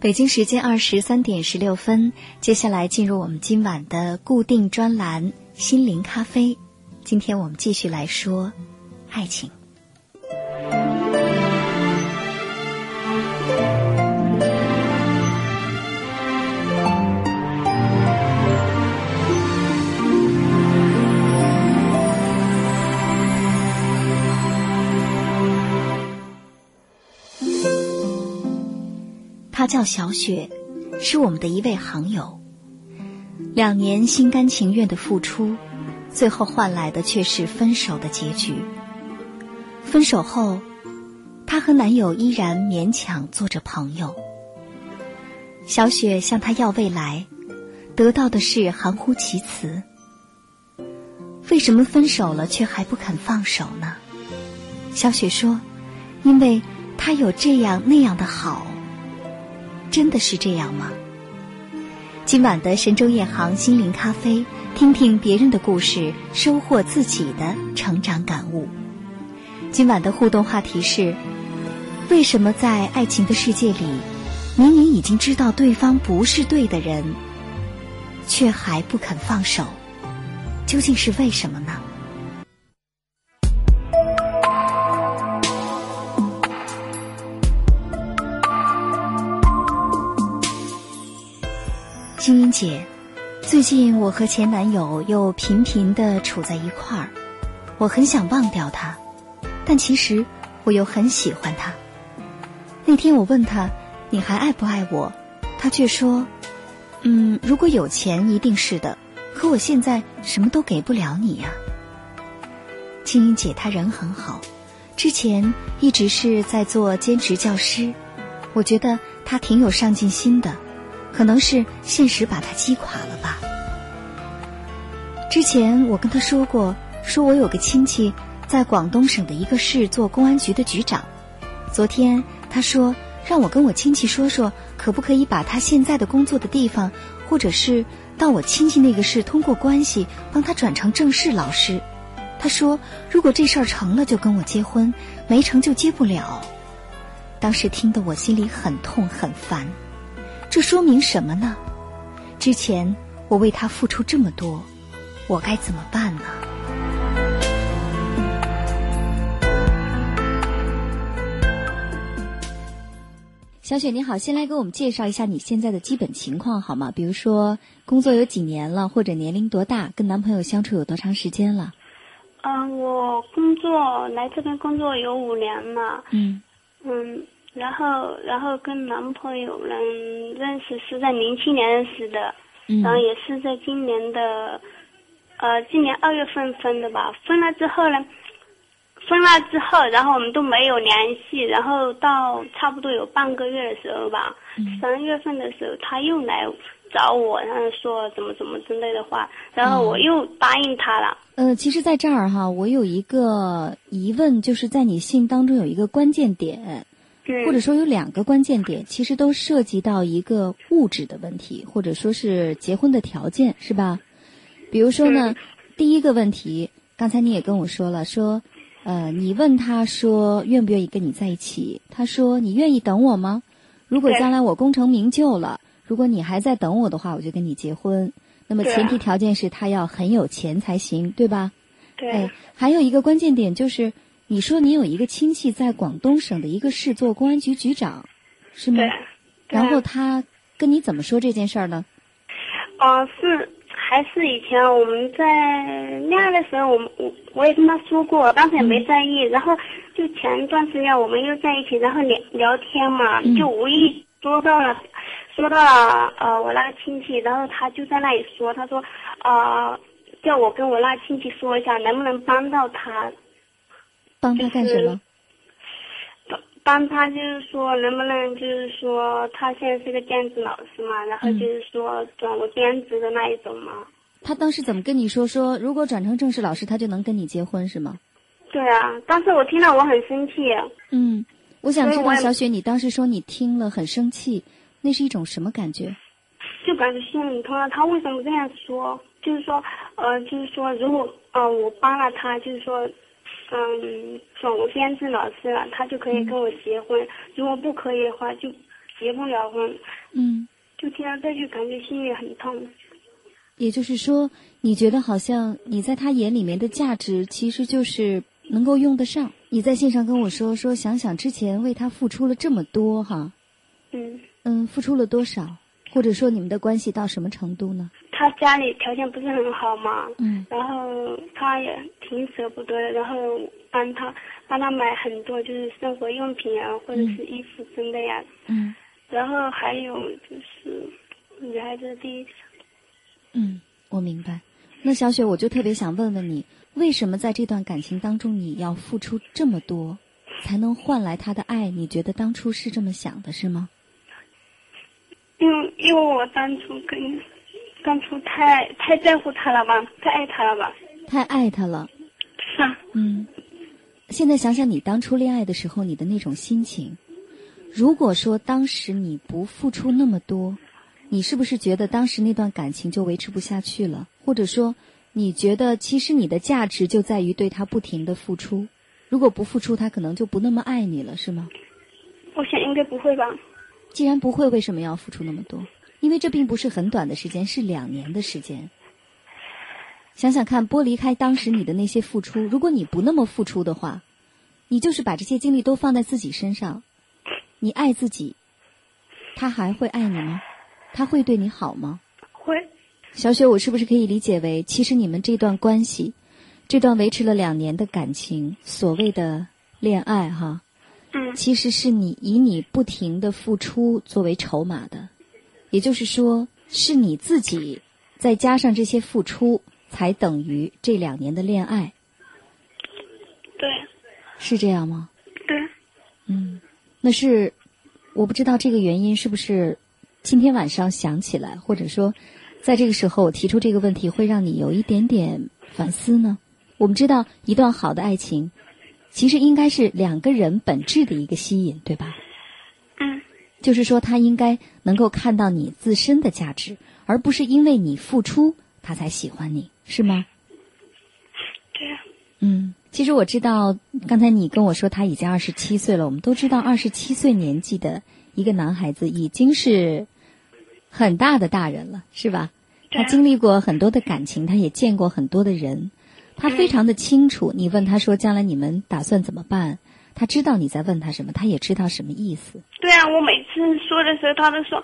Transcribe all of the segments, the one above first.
北京时间二十三点十六分，接下来进入我们今晚的固定专栏“心灵咖啡”。今天我们继续来说爱情。她叫小雪，是我们的一位行友。两年心甘情愿的付出，最后换来的却是分手的结局。分手后，她和男友依然勉强做着朋友。小雪向他要未来，得到的是含糊其辞。为什么分手了却还不肯放手呢？小雪说：“因为他有这样那样的好。”真的是这样吗？今晚的神州夜航心灵咖啡，听听别人的故事，收获自己的成长感悟。今晚的互动话题是：为什么在爱情的世界里，明明已经知道对方不是对的人，却还不肯放手？究竟是为什么呢？青音姐，最近我和前男友又频频的处在一块儿，我很想忘掉他，但其实我又很喜欢他。那天我问他你还爱不爱我，他却说，嗯，如果有钱一定是的，可我现在什么都给不了你呀。青音姐她人很好，之前一直是在做兼职教师，我觉得她挺有上进心的。可能是现实把他击垮了吧。之前我跟他说过，说我有个亲戚在广东省的一个市做公安局的局长。昨天他说让我跟我亲戚说说，可不可以把他现在的工作的地方，或者是到我亲戚那个市通过关系帮他转成正式老师。他说如果这事儿成了就跟我结婚，没成就结不了。当时听得我心里很痛很烦。这说明什么呢？之前我为他付出这么多，我该怎么办呢？小雪你好，先来给我们介绍一下你现在的基本情况好吗？比如说工作有几年了，或者年龄多大，跟男朋友相处有多长时间了？嗯，我工作来这边工作有五年了。嗯。嗯。然后，然后跟男朋友呢认识是在零七年认识的，然后也是在今年的，呃，今年二月份分的吧。分了之后呢，分了之后，然后我们都没有联系。然后到差不多有半个月的时候吧，三月份的时候他又来找我，然后说怎么怎么之类的话，然后我又答应他了。呃，其实，在这儿哈，我有一个疑问，就是在你信当中有一个关键点。或者说有两个关键点，其实都涉及到一个物质的问题，或者说是结婚的条件，是吧？比如说呢，第一个问题，刚才你也跟我说了，说，呃，你问他说愿不愿意跟你在一起，他说你愿意等我吗？如果将来我功成名就了，如果你还在等我的话，我就跟你结婚。那么前提条件是他要很有钱才行，对吧？对。还有一个关键点就是。你说你有一个亲戚在广东省的一个市做公安局局长，是吗？对。然后他跟你怎么说这件事儿呢？哦，是还是以前我们在恋爱的时候，我我我也跟他说过，当时也没在意。然后就前一段时间我们又在一起，然后聊聊天嘛，就无意说到了说到了呃我那个亲戚，然后他就在那里说，他说呃叫我跟我那亲戚说一下，能不能帮到他。帮他干什么？帮帮他就是说能不能就是说他现在是个兼职老师嘛，然后就是说转我兼职的那一种嘛。他当时怎么跟你说？说如果转成正式老师，他就能跟你结婚是吗？对啊，当时我听到我很生气。嗯，我想知道小雪，你当时说你听了很生气，那是一种什么感觉？就感觉心里痛啊！他为什么这样说？就是说，呃，就是说，如果呃我帮了他，就是说，嗯，转我兼职老师了，他就可以跟我结婚；如果不可以的话，就结不了婚。嗯。就听到这句，感觉心里很痛。也就是说，你觉得好像你在他眼里面的价值，其实就是能够用得上。你在线上跟我说说，想想之前为他付出了这么多，哈。嗯。嗯，付出了多少？或者说你们的关系到什么程度呢？他家里条件不是很好嘛，嗯，然后他也挺舍不得的，然后帮他帮他买很多就是生活用品啊，或者是衣服之类呀，嗯，然后还有就是女孩子第一次，嗯，我明白。那小雪，我就特别想问问你，为什么在这段感情当中你要付出这么多，才能换来他的爱？你觉得当初是这么想的，是吗？因为因为我当初跟当初太太在乎他了吧，太爱他了吧，太爱他了。是啊。嗯，现在想想你当初恋爱的时候，你的那种心情，如果说当时你不付出那么多，你是不是觉得当时那段感情就维持不下去了？或者说，你觉得其实你的价值就在于对他不停的付出，如果不付出，他可能就不那么爱你了，是吗？我想应该不会吧。既然不会，为什么要付出那么多？因为这并不是很短的时间，是两年的时间。想想看，剥离开当时你的那些付出，如果你不那么付出的话，你就是把这些精力都放在自己身上，你爱自己，他还会爱你吗？他会对你好吗？会。小雪，我是不是可以理解为，其实你们这段关系，这段维持了两年的感情，所谓的恋爱，哈？嗯，其实是你以你不停的付出作为筹码的，也就是说，是你自己再加上这些付出，才等于这两年的恋爱。对，是这样吗？对。嗯，那是我不知道这个原因是不是今天晚上想起来，或者说在这个时候我提出这个问题，会让你有一点点反思呢？我们知道，一段好的爱情。其实应该是两个人本质的一个吸引，对吧？嗯，就是说他应该能够看到你自身的价值，而不是因为你付出他才喜欢你，是吗？对。嗯，其实我知道，刚才你跟我说他已经二十七岁了。我们都知道，二十七岁年纪的一个男孩子已经是很大的大人了，是吧？他经历过很多的感情，他也见过很多的人。他非常的清楚，你问他说将来你们打算怎么办？他知道你在问他什么，他也知道什么意思。对啊，我每次说的时候，他都说，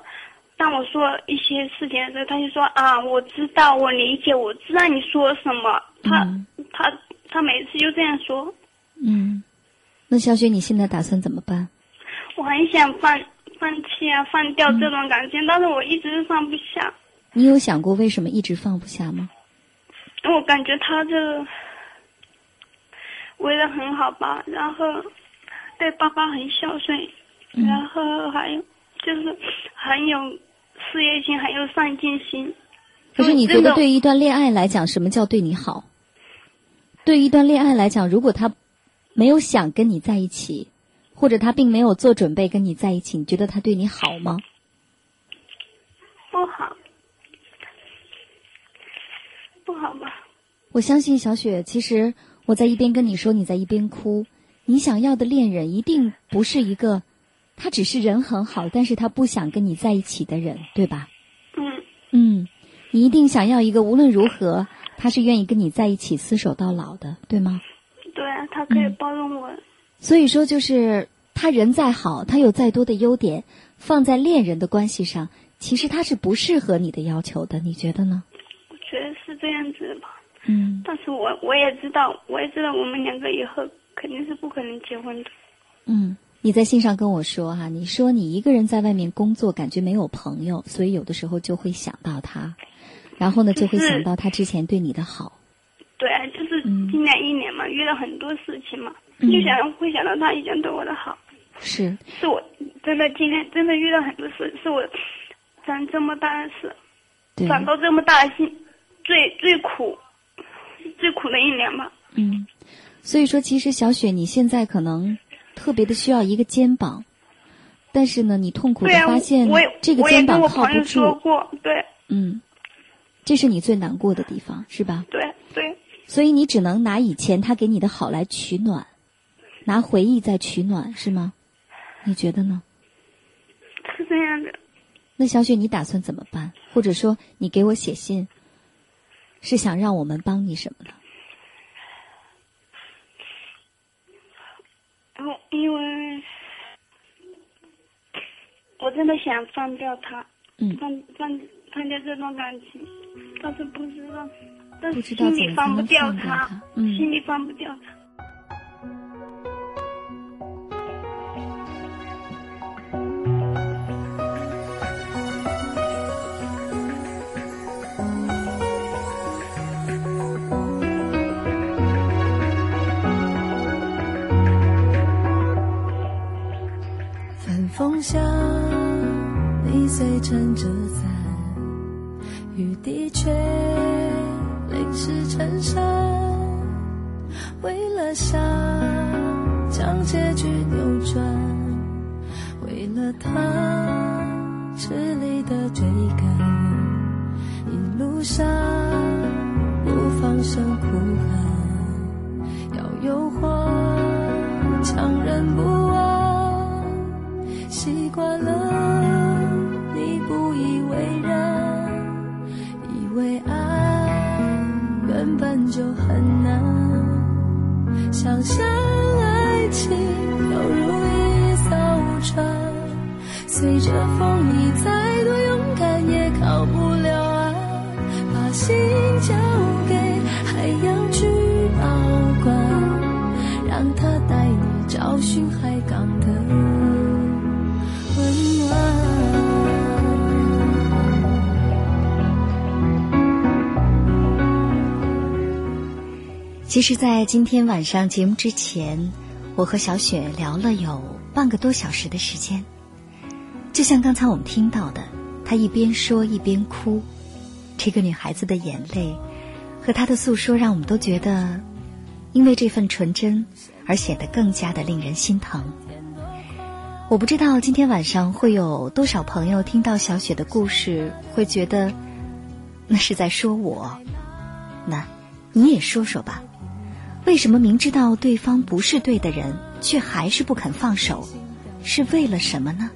当我说一些事情的时候，他就说啊，我知道，我理解，我知道你说什么。他他他每次就这样说。嗯，那小雪，你现在打算怎么办？我很想放放弃啊，放掉这段感情，但是我一直放不下。你有想过为什么一直放不下吗？我感觉他这为人很好吧，然后对爸爸很孝顺，然后还有就是很有事业心，很有上进心。可是你觉得，对于一段恋爱来讲，什么叫对你好？对于一段恋爱来讲，如果他没有想跟你在一起，或者他并没有做准备跟你在一起，你觉得他对你好吗？不好。不好吧？我相信小雪。其实我在一边跟你说，你在一边哭。你想要的恋人一定不是一个，他只是人很好，但是他不想跟你在一起的人，对吧？嗯。嗯，你一定想要一个无论如何他是愿意跟你在一起厮守到老的，对吗？对啊，他可以包容我。所以说，就是他人再好，他有再多的优点，放在恋人的关系上，其实他是不适合你的要求的。你觉得呢？我觉得是这样子的吧，嗯，但是我我也知道，我也知道我们两个以后肯定是不可能结婚的。嗯，你在信上跟我说哈，你说你一个人在外面工作，感觉没有朋友，所以有的时候就会想到他，然后呢就会想到他之前对你的好。对啊，就是今年一年嘛，遇到很多事情嘛，就想会想到他以前对我的好。是，是我真的今天真的遇到很多事，是我长这么大的事，长到这么大的心最最苦最苦的一年吧。嗯，所以说，其实小雪你现在可能特别的需要一个肩膀，但是呢，你痛苦的发现这个肩膀靠不住。对，嗯，这是你最难过的地方，是吧？对对。所以你只能拿以前他给你的好来取暖，拿回忆在取暖，是吗？你觉得呢？是这样的。那小雪，你打算怎么办？或者说，你给我写信，是想让我们帮你什么呢？哦，因为我真的想放掉他，嗯，放放放掉这段感情，但是不知道，但是心里放不掉他，嗯，心里放不掉他。撑着伞，雨滴却淋湿衬衫。为了想寻海港的温暖。其实，在今天晚上节目之前，我和小雪聊了有半个多小时的时间。就像刚才我们听到的，她一边说一边哭，这个女孩子的眼泪和她的诉说，让我们都觉得，因为这份纯真而显得更加的令人心疼。我不知道今天晚上会有多少朋友听到小雪的故事，会觉得那是在说我。那你也说说吧。为什么明知道对方不是对的人，却还是不肯放手？是为了什么呢？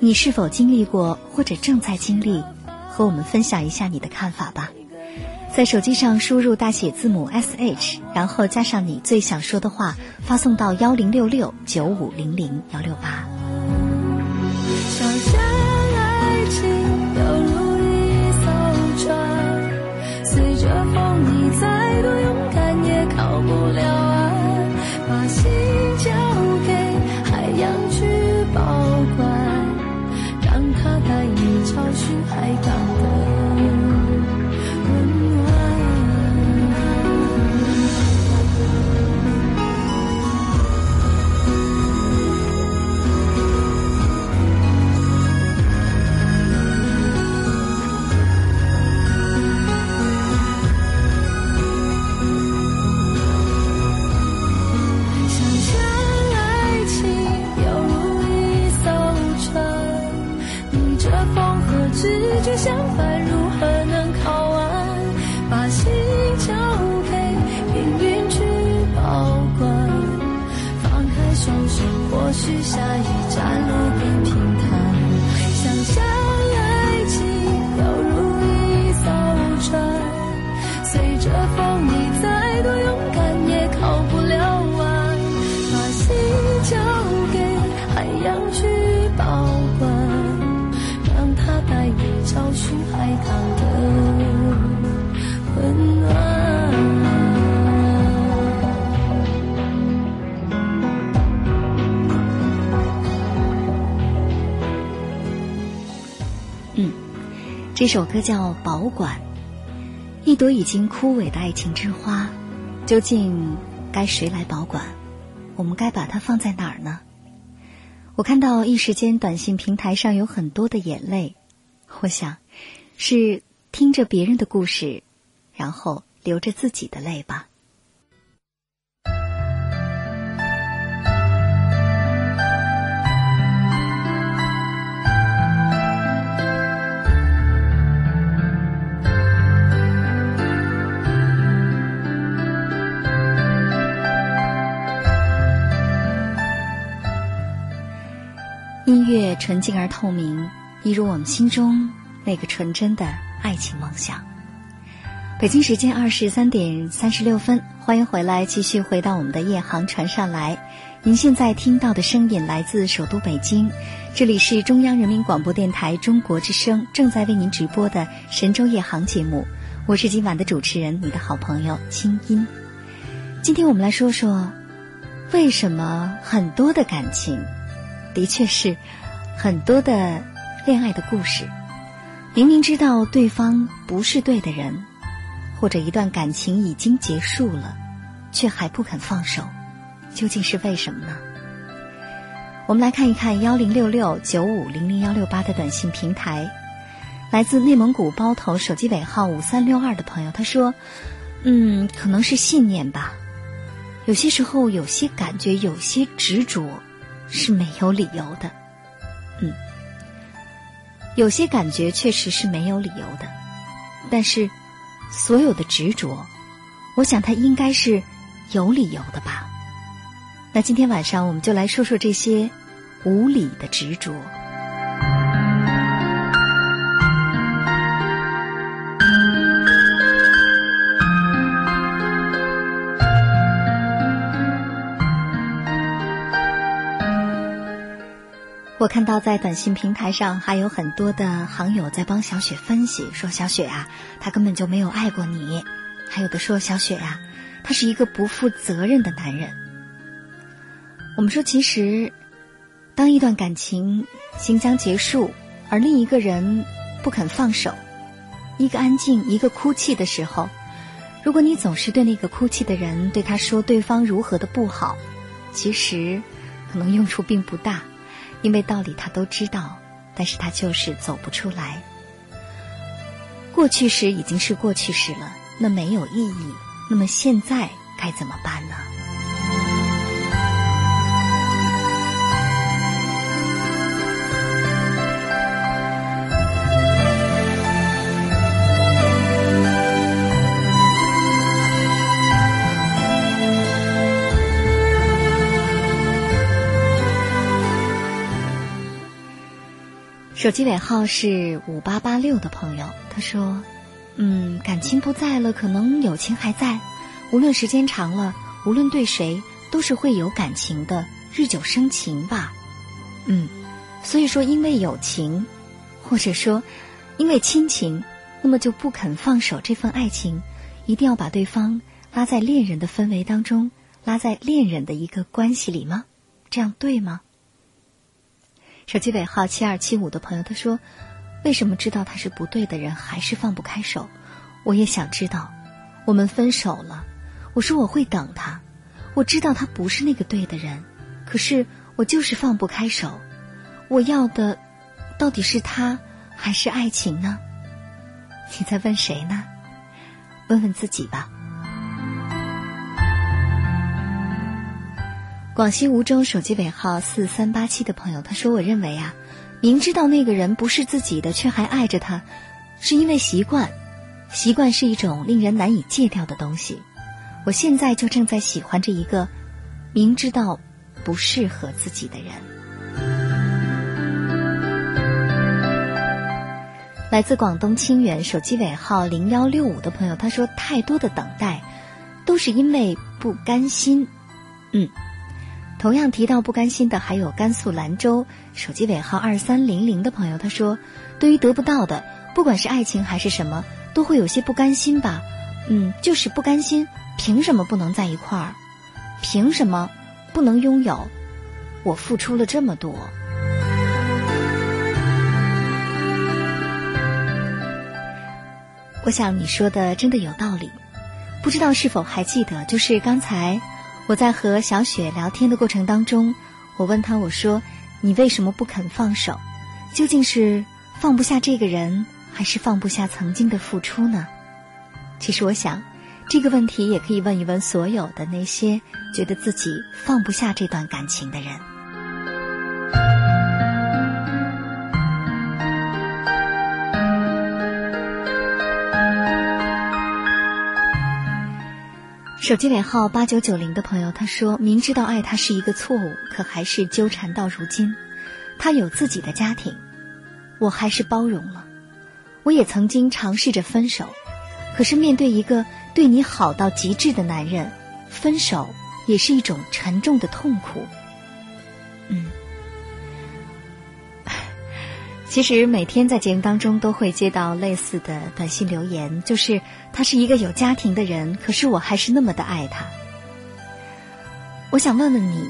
你是否经历过，或者正在经历？和我们分享一下你的看法吧。在手机上输入大写字母 S H，然后加上你最想说的话，发送到幺零六六九五零零幺六八。想象爱情犹如一艘船，随着风，你再多勇敢。到不了岸，把心交给海洋去保管，让它带你找寻海港这首歌叫《保管》，一朵已经枯萎的爱情之花，究竟该谁来保管？我们该把它放在哪儿呢？我看到一时间短信平台上有很多的眼泪，我想是听着别人的故事，然后流着自己的泪吧。乐纯净而透明，一如我们心中那个纯真的爱情梦想。北京时间二十三点三十六分，欢迎回来，继续回到我们的夜航船上来。您现在听到的声音来自首都北京，这里是中央人民广播电台中国之声正在为您直播的神州夜航节目。我是今晚的主持人，你的好朋友清音。今天我们来说说，为什么很多的感情。的确是，很多的恋爱的故事，明明知道对方不是对的人，或者一段感情已经结束了，却还不肯放手，究竟是为什么呢？我们来看一看幺零六六九五零零幺六八的短信平台，来自内蒙古包头手机尾号五三六二的朋友，他说：“嗯，可能是信念吧，有些时候有些感觉，有些执着。”是没有理由的，嗯，有些感觉确实是没有理由的，但是所有的执着，我想它应该是有理由的吧。那今天晚上我们就来说说这些无理的执着。我看到在短信平台上还有很多的行友在帮小雪分析，说小雪啊，他根本就没有爱过你；还有的说小雪呀，他是一个不负责任的男人。我们说，其实当一段感情行将结束，而另一个人不肯放手，一个安静，一个哭泣的时候，如果你总是对那个哭泣的人对他说对方如何的不好，其实可能用处并不大。因为道理他都知道，但是他就是走不出来。过去时已经是过去时了，那没有意义。那么现在该怎么办呢？手机尾号是五八八六的朋友，他说：“嗯，感情不在了，可能友情还在。无论时间长了，无论对谁，都是会有感情的，日久生情吧。嗯，所以说，因为友情，或者说因为亲情，那么就不肯放手这份爱情，一定要把对方拉在恋人的氛围当中，拉在恋人的一个关系里吗？这样对吗？”手机尾号七二七五的朋友他说：“为什么知道他是不对的人，还是放不开手？我也想知道。我们分手了，我说我会等他。我知道他不是那个对的人，可是我就是放不开手。我要的到底是他还是爱情呢？你在问谁呢？问问自己吧。”广西梧州手机尾号四三八七的朋友，他说：“我认为啊，明知道那个人不是自己的，却还爱着他，是因为习惯。习惯是一种令人难以戒掉的东西。我现在就正在喜欢着一个明知道不适合自己的人。”来自广东清远手机尾号零幺六五的朋友，他说：“太多的等待，都是因为不甘心。”嗯。同样提到不甘心的还有甘肃兰州手机尾号二三零零的朋友，他说：“对于得不到的，不管是爱情还是什么，都会有些不甘心吧？嗯，就是不甘心，凭什么不能在一块儿？凭什么不能拥有？我付出了这么多。”我想你说的真的有道理，不知道是否还记得，就是刚才。我在和小雪聊天的过程当中，我问她：“我说，你为什么不肯放手？究竟是放不下这个人，还是放不下曾经的付出呢？其实我想，这个问题也可以问一问所有的那些觉得自己放不下这段感情的人。手机尾号八九九零的朋友他说：“明知道爱他是一个错误，可还是纠缠到如今。他有自己的家庭，我还是包容了。我也曾经尝试着分手。”可是，面对一个对你好到极致的男人，分手也是一种沉重的痛苦。其实每天在节目当中都会接到类似的短信留言，就是他是一个有家庭的人，可是我还是那么的爱他。我想问问你，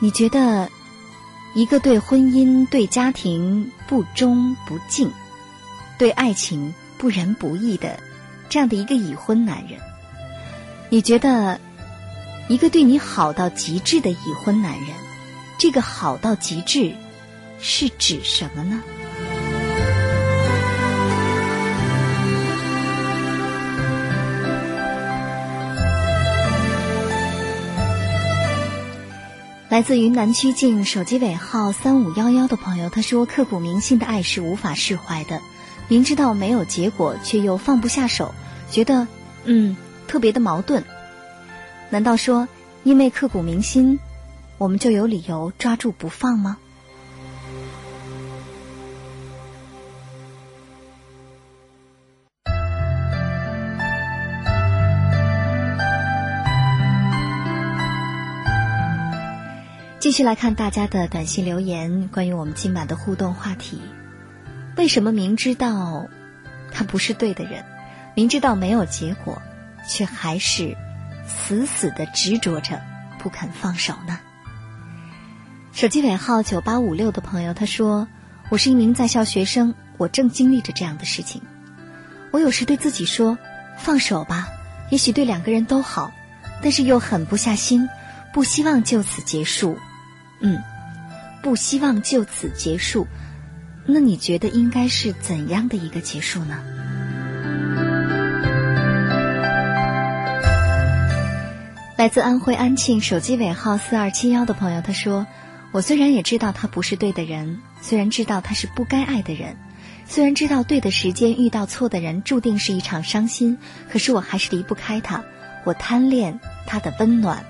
你觉得一个对婚姻、对家庭不忠不敬、对爱情不仁不义的？这样的一个已婚男人，你觉得一个对你好到极致的已婚男人，这个好到极致是指什么呢？来自云南曲靖手机尾号三五幺幺的朋友，他说：“刻骨铭心的爱是无法释怀的，明知道没有结果，却又放不下手。”觉得，嗯，特别的矛盾。难道说，因为刻骨铭心，我们就有理由抓住不放吗？继续来看大家的短信留言，关于我们今晚的互动话题：为什么明知道他不是对的人？明知道没有结果，却还是死死的执着着，不肯放手呢。手机尾号九八五六的朋友他说：“我是一名在校学生，我正经历着这样的事情。我有时对自己说，放手吧，也许对两个人都好，但是又狠不下心，不希望就此结束。嗯，不希望就此结束。那你觉得应该是怎样的一个结束呢？”来自安徽安庆手机尾号四二七幺的朋友，他说：“我虽然也知道他不是对的人，虽然知道他是不该爱的人，虽然知道对的时间遇到错的人注定是一场伤心，可是我还是离不开他。我贪恋他的温暖。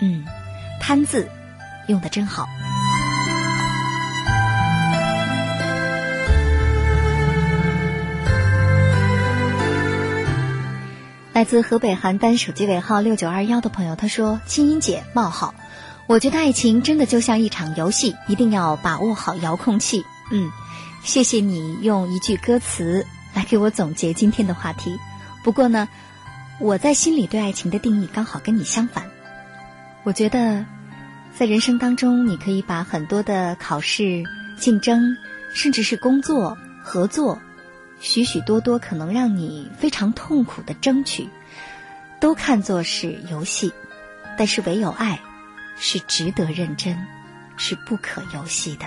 嗯，贪字用的真好。”来自河北邯郸手机尾号六九二幺的朋友，他说：“青音姐冒号，我觉得爱情真的就像一场游戏，一定要把握好遥控器。”嗯，谢谢你用一句歌词来给我总结今天的话题。不过呢，我在心里对爱情的定义刚好跟你相反。我觉得，在人生当中，你可以把很多的考试、竞争，甚至是工作、合作。许许多多可能让你非常痛苦的争取，都看作是游戏，但是唯有爱，是值得认真，是不可游戏的。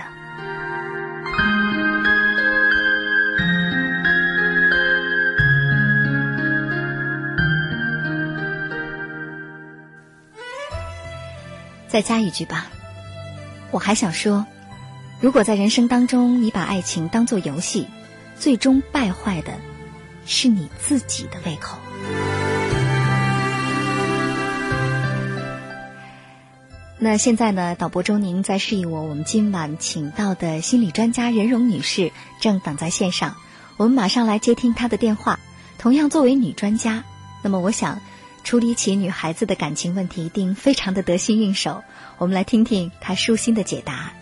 再加一句吧，我还想说，如果在人生当中你把爱情当做游戏。最终败坏的，是你自己的胃口。那现在呢？导播周宁在示意我，我们今晚请到的心理专家任荣女士正等在线上，我们马上来接听她的电话。同样作为女专家，那么我想处理起女孩子的感情问题，一定非常的得心应手。我们来听听她舒心的解答。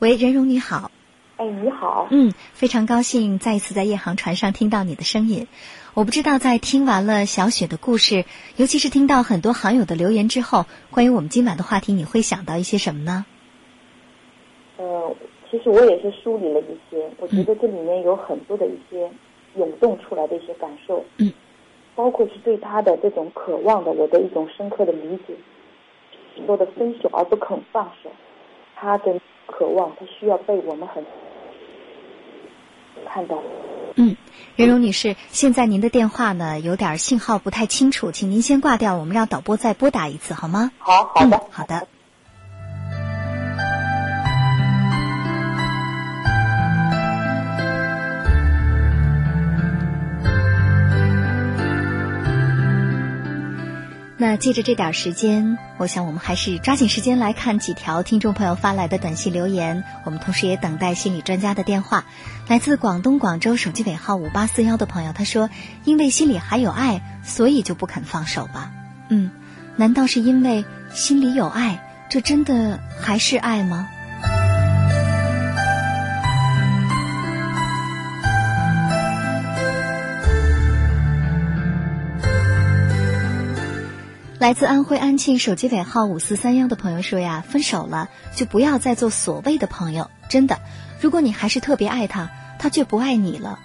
喂，任荣你好。哎，你好。嗯，非常高兴再一次在夜航船上听到你的声音。我不知道在听完了小雪的故事，尤其是听到很多好友的留言之后，关于我们今晚的话题，你会想到一些什么呢？呃，其实我也是梳理了一些，我觉得这里面有很多的一些涌动出来的一些感受。嗯，包括是对他的这种渴望的，我的一种深刻的理解。说的分手而不肯放手。他的渴望，他需要被我们很看到。嗯，任荣女士，现在您的电话呢有点信号不太清楚，请您先挂掉，我们让导播再拨打一次好吗？好，好的，好的。那借着这点时间，我想我们还是抓紧时间来看几条听众朋友发来的短信留言。我们同时也等待心理专家的电话。来自广东广州手机尾号五八四幺的朋友，他说：“因为心里还有爱，所以就不肯放手吧。”嗯，难道是因为心里有爱？这真的还是爱吗？来自安徽安庆手机尾号五四三幺的朋友说呀，分手了就不要再做所谓的朋友。真的，如果你还是特别爱他，他却不爱你了，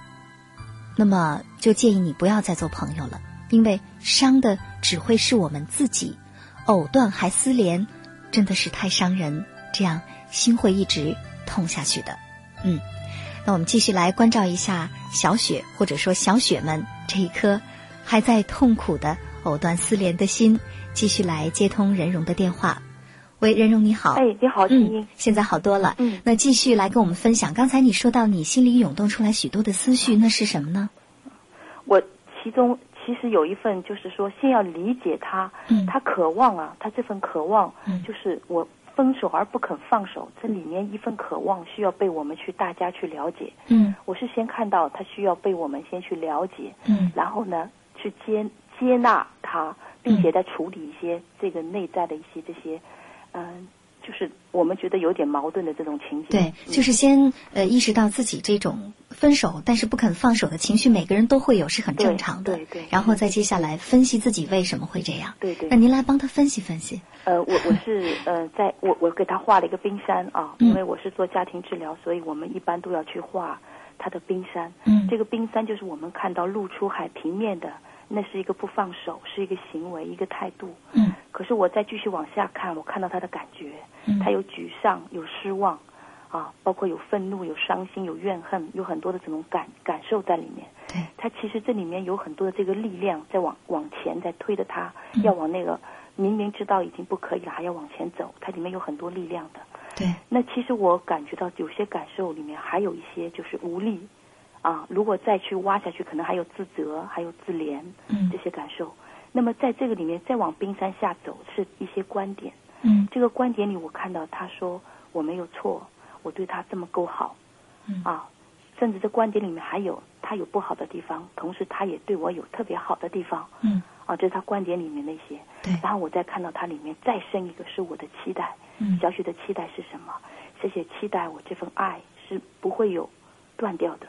那么就建议你不要再做朋友了，因为伤的只会是我们自己。藕断还丝连，真的是太伤人，这样心会一直痛下去的。嗯，那我们继续来关照一下小雪，或者说小雪们这一颗还在痛苦的。藕断丝连的心，继续来接通任荣的电话。喂，任荣你好。哎，你好，青音。现在好多了。嗯。那继续来跟我们分享。刚才你说到你心里涌动出来许多的思绪，那是什么呢？我其中其实有一份，就是说，先要理解他，嗯，他渴望啊，他这份渴望，嗯，就是我分手而不肯放手，这里面一份渴望需要被我们去大家去了解。嗯。我是先看到他需要被我们先去了解。嗯。然后呢，去接。接纳他，并且在处理一些这个内在的一些这些，嗯，就是我们觉得有点矛盾的这种情景。对，就是先呃意识到自己这种分手但是不肯放手的情绪，每个人都会有，是很正常的。对对。然后再接下来分析自己为什么会这样。对对。那您来帮他分析分析。呃，我我是呃，在我我给他画了一个冰山啊，因为我是做家庭治疗，所以我们一般都要去画他的冰山。嗯。这个冰山就是我们看到露出海平面的。那是一个不放手，是一个行为，一个态度。嗯。可是我再继续往下看，我看到他的感觉，嗯，他有沮丧，有失望，啊，包括有愤怒，有伤心，有怨恨，有很多的这种感感受在里面。对。他其实这里面有很多的这个力量在往往前在推着他，要往那个明明知道已经不可以了，还要往前走。它里面有很多力量的。对。那其实我感觉到有些感受里面还有一些就是无力。啊，如果再去挖下去，可能还有自责，还有自怜，嗯，这些感受。那么在这个里面，再往冰山下走，是一些观点。嗯，这个观点里，我看到他说我没有错，我对他这么够好，嗯啊，甚至这观点里面还有他有不好的地方，同时他也对我有特别好的地方。嗯，啊，这是他观点里面那些。对。然后我再看到他里面再深一个是我的期待。嗯。小雪的期待是什么？谢谢期待我这份爱是不会有断掉的。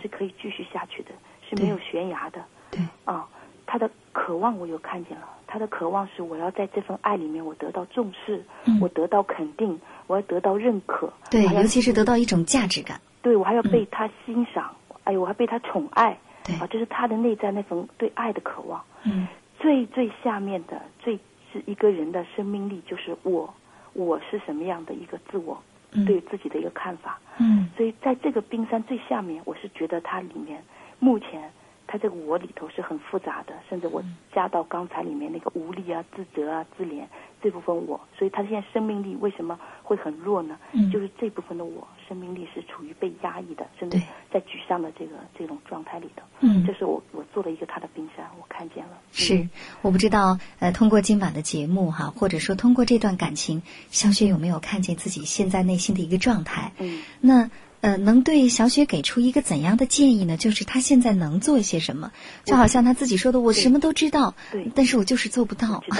是可以继续下去的，是没有悬崖的。对啊，他的渴望我有看见了，他的渴望是我要在这份爱里面我得到重视，我得到肯定，我要得到认可。对，尤其是得到一种价值感。对，我还要被他欣赏，哎呦，我还被他宠爱。对啊，这是他的内在那份对爱的渴望。嗯，最最下面的最是一个人的生命力，就是我，我是什么样的一个自我。对自己的一个看法，嗯，所以在这个冰山最下面，我是觉得它里面目前它这个我里头是很复杂的，甚至我加到刚才里面那个无力啊、自责啊、自怜这部分我，所以他现在生命力为什么会很弱呢？嗯，就是这部分的我生命力是处于被压抑的，甚至在沮丧的这个这种状态里头。嗯，这是我我做了一个他的冰山，我看见了。是，我不知道呃，通过今晚的节目哈，或者说通过这段感情，小雪有没有看见自己现在内心的一个状态？嗯，那呃，能对小雪给出一个怎样的建议呢？就是她现在能做一些什么？就好像她自己说的，我什么都知道，对，但是我就是做不到。知道，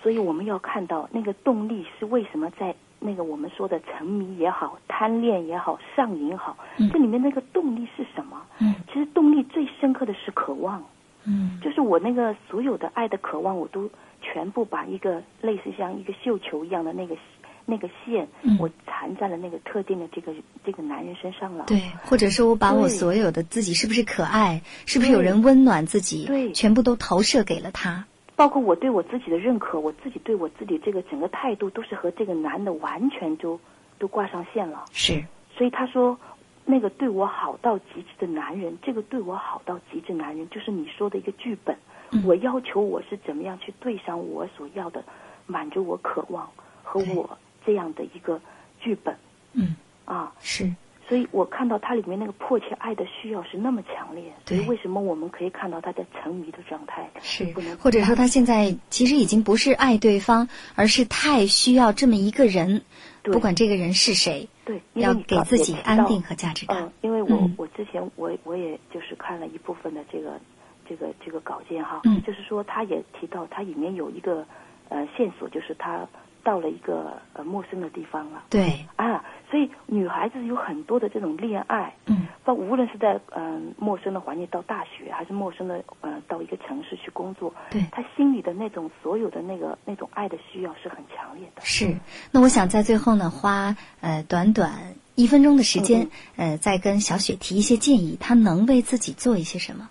所以我们要看到那个动力是为什么在那个我们说的沉迷也好、贪恋也好、上瘾也好，这里面那个动力是什么？嗯，其实动力最深刻的是渴望。嗯，就是我那个所有的爱的渴望，我都全部把一个类似像一个绣球一样的那个那个线，我缠在了那个特定的这个这个男人身上了。对，或者说我把我所有的自己是不是可爱，是不是有人温暖自己，对，全部都投射给了他。包括我对我自己的认可，我自己对我自己这个整个态度，都是和这个男的完全就都挂上线了。是，所以他说，那个对我好到极致的男人，这个对我好到极致男人，就是你说的一个剧本。我要求我是怎么样去对上我所要的，满足我渴望和我这样的一个剧本。嗯，啊，是。所以我看到它里面那个迫切爱的需要是那么强烈，所以为什么我们可以看到他在沉迷的状态？是，或者说他现在其实已经不是爱对方，而是太需要这么一个人，不管这个人是谁，对，要给自己安定和价值感。嗯，因为我我之前我我也就是看了一部分的这个这个这个稿件哈，嗯，就是说他也提到他里面有一个呃线索，就是他。到了一个呃陌生的地方了，对啊，所以女孩子有很多的这种恋爱，嗯，不无论是在嗯陌生的环境到大学，还是陌生的呃到一个城市去工作，对，她心里的那种所有的那个那种爱的需要是很强烈的。是，那我想在最后呢，花呃短短一分钟的时间，呃，再跟小雪提一些建议，她能为自己做一些什么？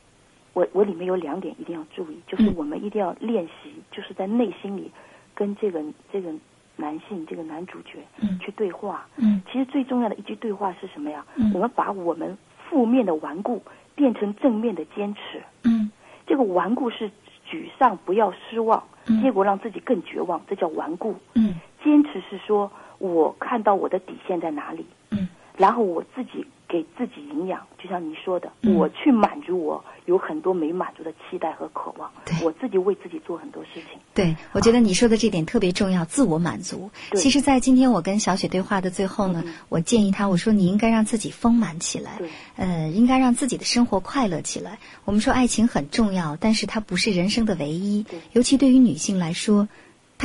我我里面有两点一定要注意，就是我们一定要练习，就是在内心里。跟这个这个男性这个男主角去对话，嗯，其实最重要的一句对话是什么呀？嗯，我们把我们负面的顽固变成正面的坚持，嗯，这个顽固是沮丧，不要失望，结果让自己更绝望，这叫顽固，嗯，坚持是说我看到我的底线在哪里，嗯，然后我自己。给自己营养，就像你说的，我去满足我有很多没满足的期待和渴望。我自己为自己做很多事情。对，我觉得你说的这点特别重要，自我满足。其实，在今天我跟小雪对话的最后呢，我建议她，我说你应该让自己丰满起来，呃，应该让自己的生活快乐起来。我们说爱情很重要，但是它不是人生的唯一，尤其对于女性来说。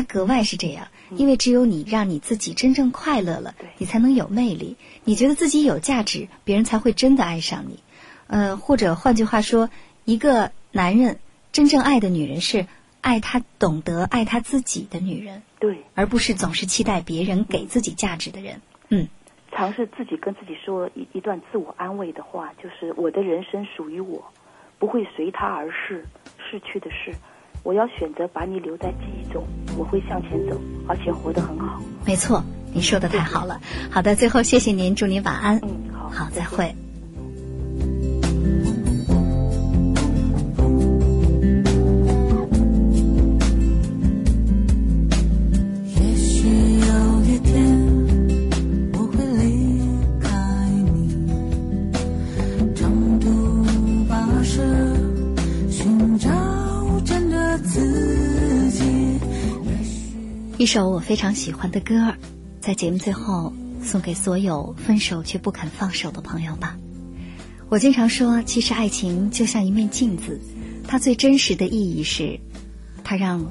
他格外是这样，因为只有你让你自己真正快乐了，你才能有魅力。你觉得自己有价值，别人才会真的爱上你。呃，或者换句话说，一个男人真正爱的女人是爱他懂得爱他自己的女人，对，而不是总是期待别人给自己价值的人。嗯，尝试自己跟自己说一一段自我安慰的话，就是我的人生属于我，不会随他而逝，逝去的是。我要选择把你留在记忆中，我会向前走，而且活得很好。没错，你说的太好了。好的，最后谢谢您，祝您晚安。嗯，好，好，再会。自己一首我非常喜欢的歌，在节目最后送给所有分手却不肯放手的朋友吧。我经常说，其实爱情就像一面镜子，它最真实的意义是，它让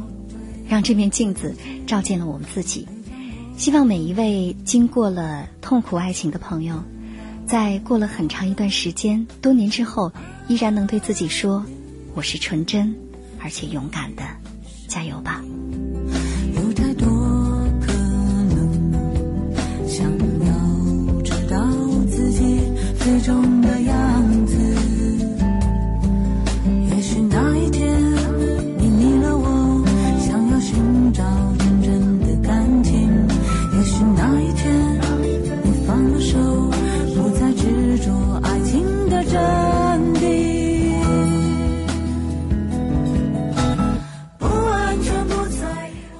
让这面镜子照见了我们自己。希望每一位经过了痛苦爱情的朋友，在过了很长一段时间、多年之后，依然能对自己说：“我是纯真而且勇敢的加油吧。有太多可能想要知道自己最终的样子。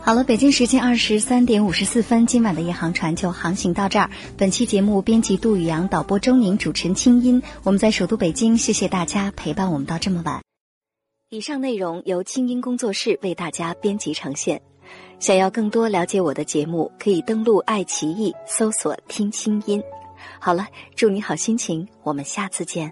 好了，北京时间二十三点五十四分，今晚的夜航船就航行到这儿。本期节目编辑杜宇阳，导播周宁，主持人清音。我们在首都北京，谢谢大家陪伴我们到这么晚。以上内容由清音工作室为大家编辑呈现。想要更多了解我的节目，可以登录爱奇艺搜索“听清音”。好了，祝你好心情，我们下次见。